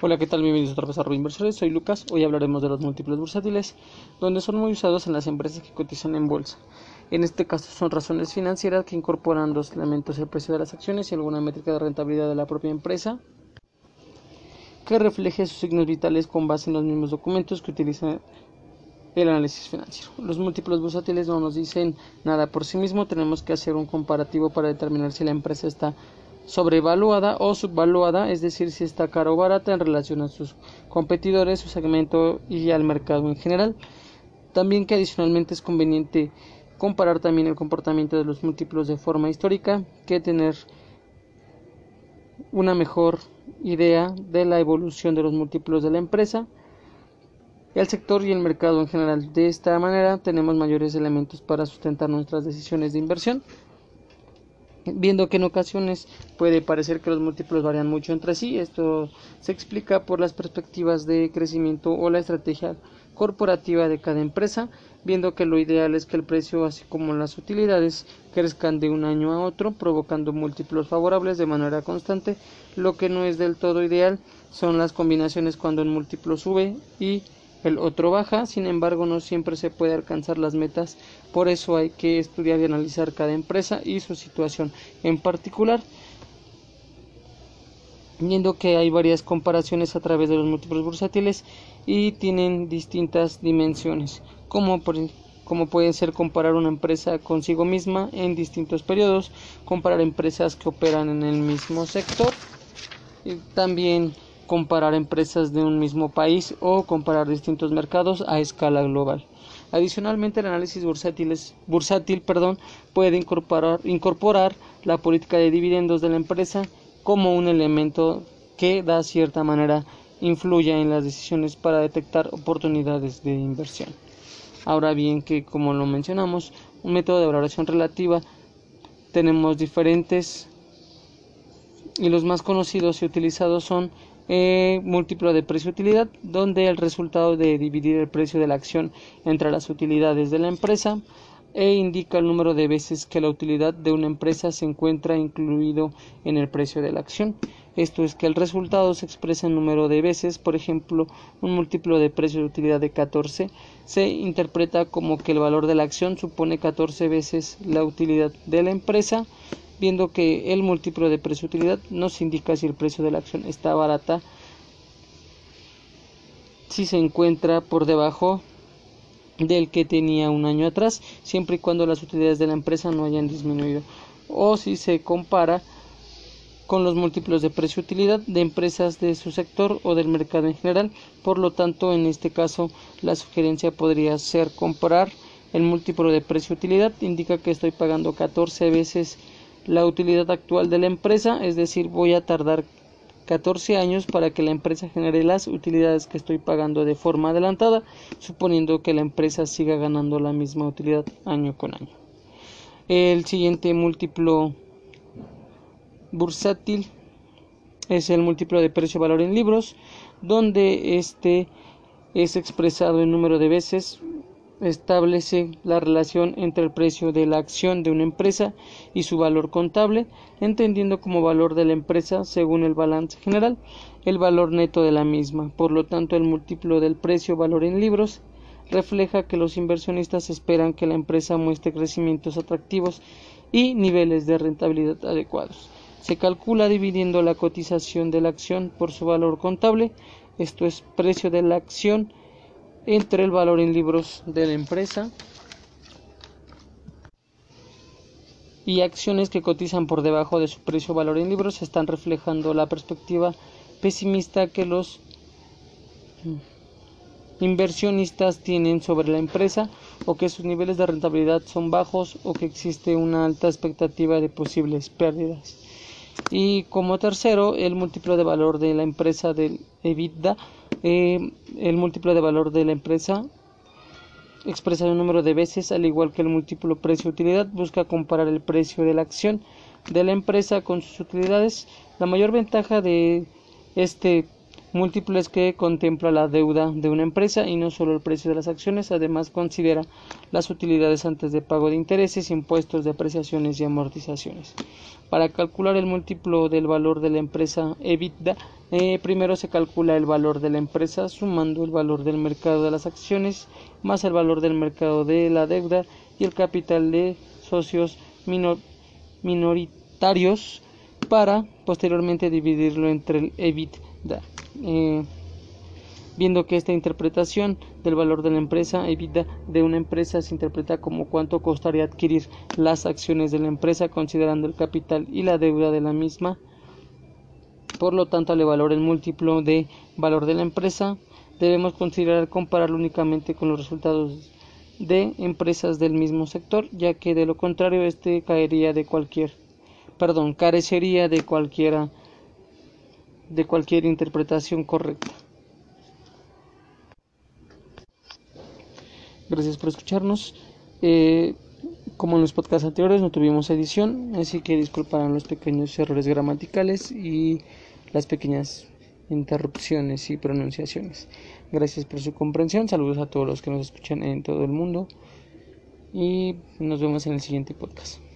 Hola, ¿qué tal? Bienvenidos otra vez a Inversores. Soy Lucas. Hoy hablaremos de los múltiplos bursátiles, donde son muy usados en las empresas que cotizan en bolsa. En este caso son razones financieras que incorporan dos elementos, el precio de las acciones y alguna métrica de rentabilidad de la propia empresa, que refleje sus signos vitales con base en los mismos documentos que utiliza el análisis financiero. Los múltiplos bursátiles no nos dicen nada por sí mismos, tenemos que hacer un comparativo para determinar si la empresa está sobrevaluada o subvaluada, es decir, si está cara o barata en relación a sus competidores, su segmento y al mercado en general. También que adicionalmente es conveniente comparar también el comportamiento de los múltiplos de forma histórica que tener una mejor idea de la evolución de los múltiplos de la empresa, el sector y el mercado en general. De esta manera tenemos mayores elementos para sustentar nuestras decisiones de inversión viendo que en ocasiones puede parecer que los múltiplos varían mucho entre sí. Esto se explica por las perspectivas de crecimiento o la estrategia corporativa de cada empresa, viendo que lo ideal es que el precio así como las utilidades crezcan de un año a otro, provocando múltiplos favorables de manera constante. Lo que no es del todo ideal son las combinaciones cuando un múltiplo sube y el otro baja, sin embargo no siempre se puede alcanzar las metas, por eso hay que estudiar y analizar cada empresa y su situación en particular, viendo que hay varias comparaciones a través de los múltiplos bursátiles y tienen distintas dimensiones, como como pueden ser comparar una empresa consigo misma en distintos periodos, comparar empresas que operan en el mismo sector, y también comparar empresas de un mismo país o comparar distintos mercados a escala global. Adicionalmente, el análisis bursátil, perdón, puede incorporar, incorporar la política de dividendos de la empresa como un elemento que da cierta manera influya en las decisiones para detectar oportunidades de inversión. Ahora bien, que como lo mencionamos, un método de valoración relativa tenemos diferentes y los más conocidos y utilizados son eh, múltiplo de precio-utilidad, donde el resultado de dividir el precio de la acción entre las utilidades de la empresa e indica el número de veces que la utilidad de una empresa se encuentra incluido en el precio de la acción. Esto es que el resultado se expresa en número de veces, por ejemplo, un múltiplo de precio de utilidad de 14 se interpreta como que el valor de la acción supone 14 veces la utilidad de la empresa viendo que el múltiplo de precio-utilidad nos indica si el precio de la acción está barata, si se encuentra por debajo del que tenía un año atrás, siempre y cuando las utilidades de la empresa no hayan disminuido, o si se compara con los múltiplos de precio-utilidad de empresas de su sector o del mercado en general. Por lo tanto, en este caso, la sugerencia podría ser comparar el múltiplo de precio-utilidad, indica que estoy pagando 14 veces la utilidad actual de la empresa, es decir, voy a tardar 14 años para que la empresa genere las utilidades que estoy pagando de forma adelantada, suponiendo que la empresa siga ganando la misma utilidad año con año. El siguiente múltiplo bursátil es el múltiplo de precio-valor en libros, donde este es expresado en número de veces establece la relación entre el precio de la acción de una empresa y su valor contable, entendiendo como valor de la empresa, según el balance general, el valor neto de la misma. Por lo tanto, el múltiplo del precio valor en libros refleja que los inversionistas esperan que la empresa muestre crecimientos atractivos y niveles de rentabilidad adecuados. Se calcula dividiendo la cotización de la acción por su valor contable, esto es precio de la acción entre el valor en libros de la empresa y acciones que cotizan por debajo de su precio valor en libros están reflejando la perspectiva pesimista que los inversionistas tienen sobre la empresa o que sus niveles de rentabilidad son bajos o que existe una alta expectativa de posibles pérdidas. Y como tercero, el múltiplo de valor de la empresa del EBITDA eh, el múltiplo de valor de la empresa expresa un número de veces, al igual que el múltiplo precio-utilidad, busca comparar el precio de la acción de la empresa con sus utilidades. La mayor ventaja de este múltiplo es que contempla la deuda de una empresa y no solo el precio de las acciones, además considera las utilidades antes de pago de intereses, impuestos, depreciaciones y amortizaciones. Para calcular el múltiplo del valor de la empresa EBITDA Eh, primero se calcula el valor de la empresa sumando el valor del mercado de las acciones más el valor del mercado de la deuda y el capital de socios minoritarios para posteriormente dividirlo entre el EBITDA. Eh, viendo que esta interpretación del valor de la empresa EBITDA de una empresa se interpreta como cuánto costaría adquirir las acciones de la empresa considerando el capital y la deuda de la misma por lo tanto, al evaluar el múltiplo de valor de la empresa, debemos considerar compararlo únicamente con los resultados de empresas del mismo sector, ya que de lo contrario este caería de cualquier, perdón, carecería de cualquiera de cualquier interpretación correcta. Gracias por escucharnos. Eh, como en los podcasts anteriores no tuvimos edición, así que disculparán los pequeños errores gramaticales y las pequeñas interrupciones y pronunciaciones. Gracias por su comprensión. Saludos a todos los que nos escuchan en todo el mundo. Y nos vemos en el siguiente podcast.